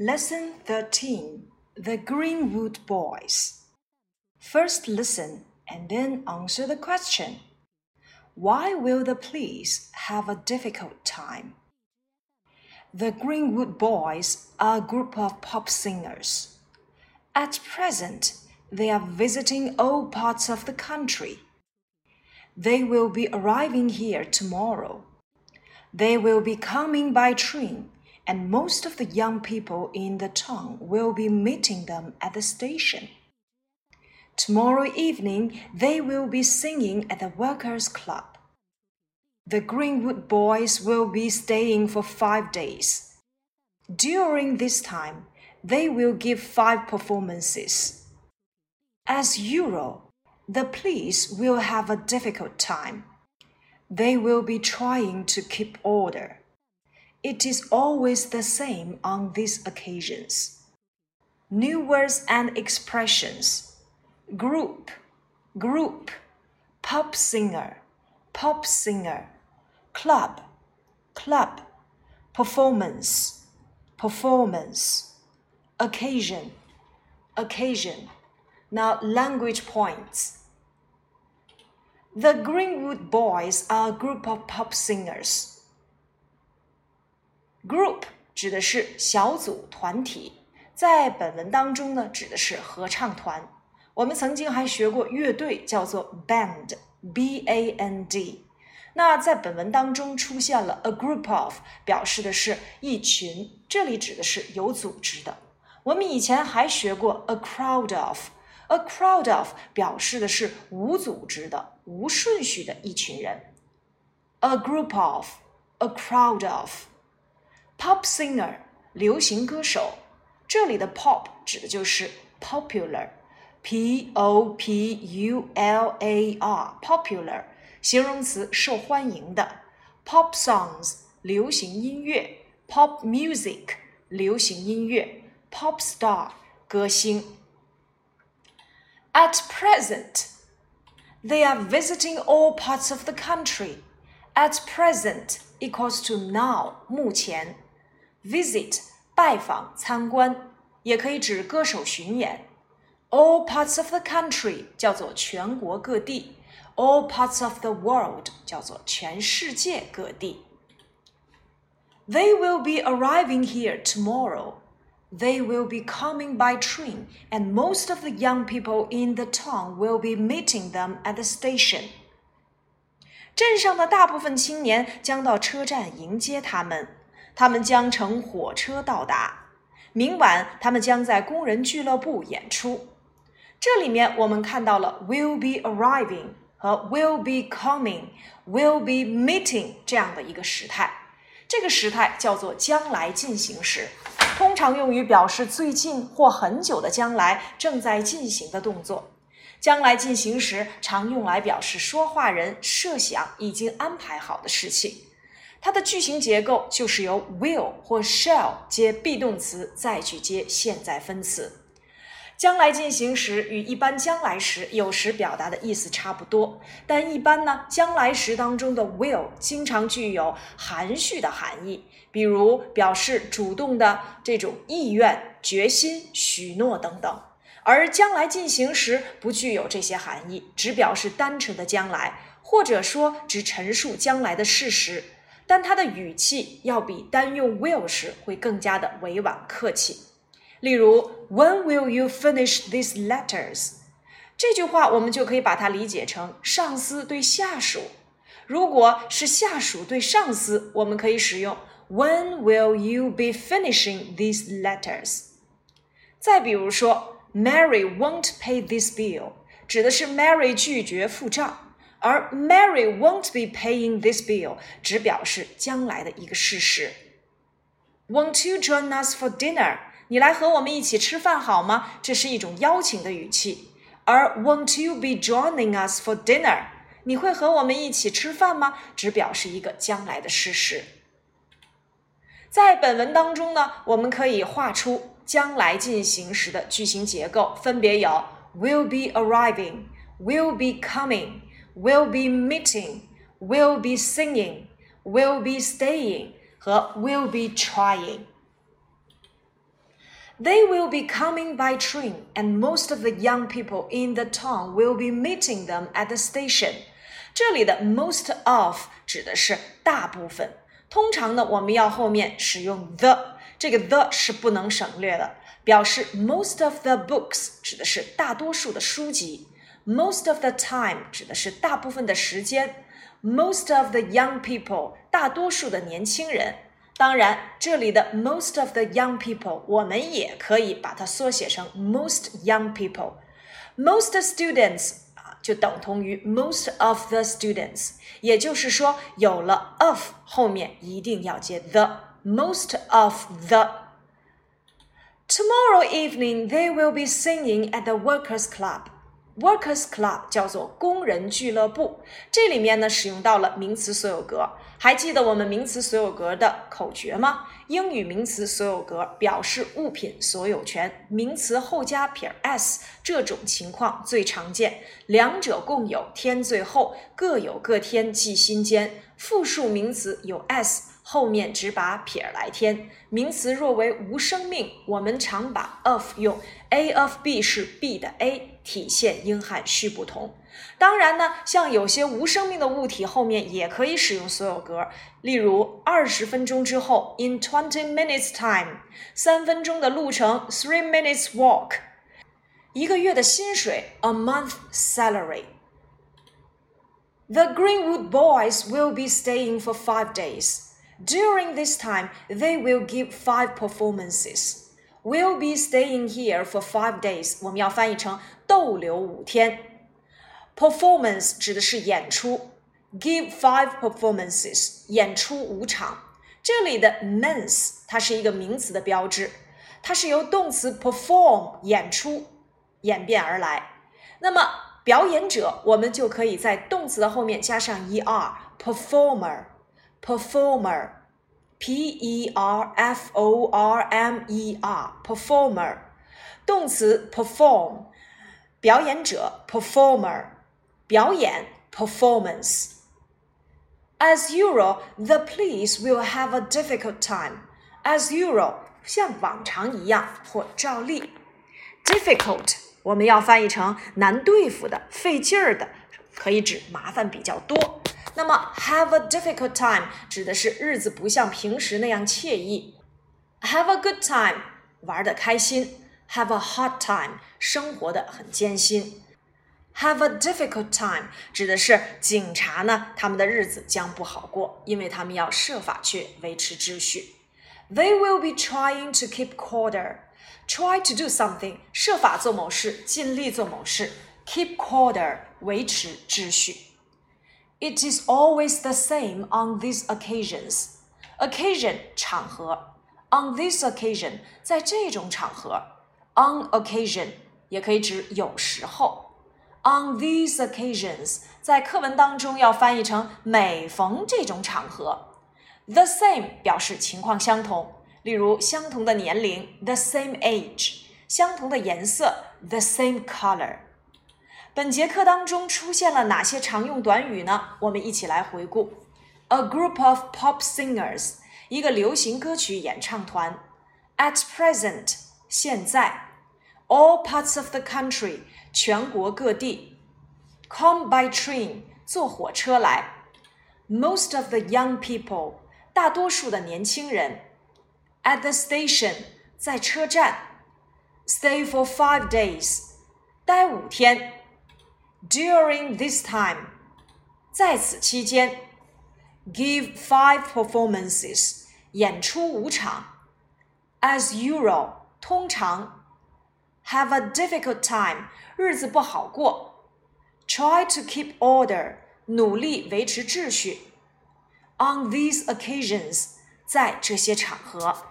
Lesson 13 The Greenwood Boys. First listen and then answer the question Why will the police have a difficult time? The Greenwood Boys are a group of pop singers. At present, they are visiting all parts of the country. They will be arriving here tomorrow. They will be coming by train and most of the young people in the town will be meeting them at the station. Tomorrow evening, they will be singing at the Workers' Club. The Greenwood boys will be staying for five days. During this time, they will give five performances. As usual, the police will have a difficult time. They will be trying to keep order. It is always the same on these occasions. New words and expressions. Group, group, pop singer, pop singer, club, club, performance, performance, occasion, occasion. Now, language points. The Greenwood Boys are a group of pop singers. Group 指的是小组团体，在本文当中呢，指的是合唱团。我们曾经还学过乐队，叫做 band，b a n d。那在本文当中出现了 a group of，表示的是一群，这里指的是有组织的。我们以前还学过 a crowd of，a crowd of 表示的是无组织的、无顺序的一群人。a group of，a crowd of。Pop singer，流行歌手。这里的 pop 指的就是 popular，p o p u l a r，popular，形容词，受欢迎的。Pop songs，流行音乐。Pop music，流行音乐。Pop star，歌星。At present, they are visiting all parts of the country. At present equals to now，目前。 visit 拜访、参观，也可以指歌手巡演。All parts of the country 叫做全国各地，All parts of the world 叫做全世界各地。They will be arriving here tomorrow. They will be coming by train, and most of the young people in the town will be meeting them at the station. 镇上的大部分青年将到车站迎接他们。 他们将乘火车到达。明晚，他们将在工人俱乐部演出。这里面我们看到了 will be arriving 和 will be coming、will be meeting 这样的一个时态。这个时态叫做将来进行时，通常用于表示最近或很久的将来正在进行的动作。将来进行时常用来表示说话人设想已经安排好的事情。它的句型结构就是由 will 或 shall 接 be 动词，再去接现在分词。将来进行时与一般将来时有时表达的意思差不多，但一般呢，将来时当中的 will 经常具有含蓄的含义，比如表示主动的这种意愿、决心、许诺等等。而将来进行时不具有这些含义，只表示单纯的将来，或者说只陈述将来的事实。但它的语气要比单用 will 时会更加的委婉客气。例如，When will you finish these letters？这句话我们就可以把它理解成上司对下属。如果是下属对上司，我们可以使用 When will you be finishing these letters？再比如说，Mary won't pay this bill，指的是 Mary 拒绝付账。而 Mary won't be paying this bill 只表示将来的一个事实。Won't you join us for dinner？你来和我们一起吃饭好吗？这是一种邀请的语气。而 Won't you be joining us for dinner？你会和我们一起吃饭吗？只表示一个将来的事实。在本文当中呢，我们可以画出将来进行时的句型结构，分别有 will be arriving，will be coming。will be meeting, will be singing, will be staying 和 will be trying。 They will be coming by train, and most of the young people in the town will be meeting them at the station. 这里的 most of 指的是大部分，通常呢，我们要后面使用 the，这个 the 是不能省略的，表示 most of the books 指的是大多数的书籍 ，most of the time 指的是大部分的时间，most of the young people 大多数的年轻人。当然，这里的 most of the young people，我们也可以把它缩写成 most young people。most students 啊，就等同于 most of the students。也就是说，有了 of 后面一定要接 the。most of the。Tomorrow evening they will be singing at the workers' club. Workers Club 叫做工人俱乐部，这里面呢使用到了名词所有格。还记得我们名词所有格的口诀吗？英语名词所有格表示物品所有权，名词后加撇 s，这种情况最常见。两者共有，添最后，各有各添记心间。复数名词有 s。后面只把撇来添。名词若为无生命，我们常把 of 用。A of B 是 B 的 A，体现英汉序不同。当然呢，像有些无生命的物体后面也可以使用所有格。例如，二十分钟之后，in twenty minutes time，三分钟的路程，three minutes walk，一个月的薪水，a month salary。The Greenwood boys will be staying for five days. During this time, they will give five performances. Will be staying here for five days. 我们要翻译成 逗留五天。Performance 指的是演出，give five performances 演出五场。这里的 mens 它是一个名词的标志，它是由动词 perform 演出演变而来。那么表演者，我们就可以在动词的后面加上 er，performer。performer, p e r f o r m e r, performer，动词 perform，表演者 performer，表演 performance。As usual, the police will have a difficult time. As usual，像往常一样或照例。Difficult，我们要翻译成难对付的、费劲儿的，可以指麻烦比较多。那么，have a difficult time 指的是日子不像平时那样惬意。have a good time 玩的开心。 have a hard time 生活的很艰辛。have a difficult time 指的是警察呢，他们的日子将不好过，因为他们要设法去维持秩序。They will be trying to keep order. Try to do something，设法做某事，尽力做某事。Keep order，维持秩序。It is always the same on these occasions. Occasion 场合，on this occasion 在这种场合 ，on occasion 也可以指有时候。On these occasions 在课文当中要翻译成每逢这种场合。The same 表示情况相同，例如相同的年龄，the same age；相同的颜色，the same color。本节课当中出现了哪些常用短语呢？我们一起来回顾：a group of pop singers，一个流行歌曲演唱团；at present， 现在；all parts of the country，全国各地；come by train，坐火车来；most of the young people，大多数的年轻人；at the station，在车站；stay for five days，待五天。During this time，在此期间，give five performances，演出五场。As usual， 通常。Have a difficult time，日子不好过。Try to keep order，努力维持秩序。On these occasions，在这些场合。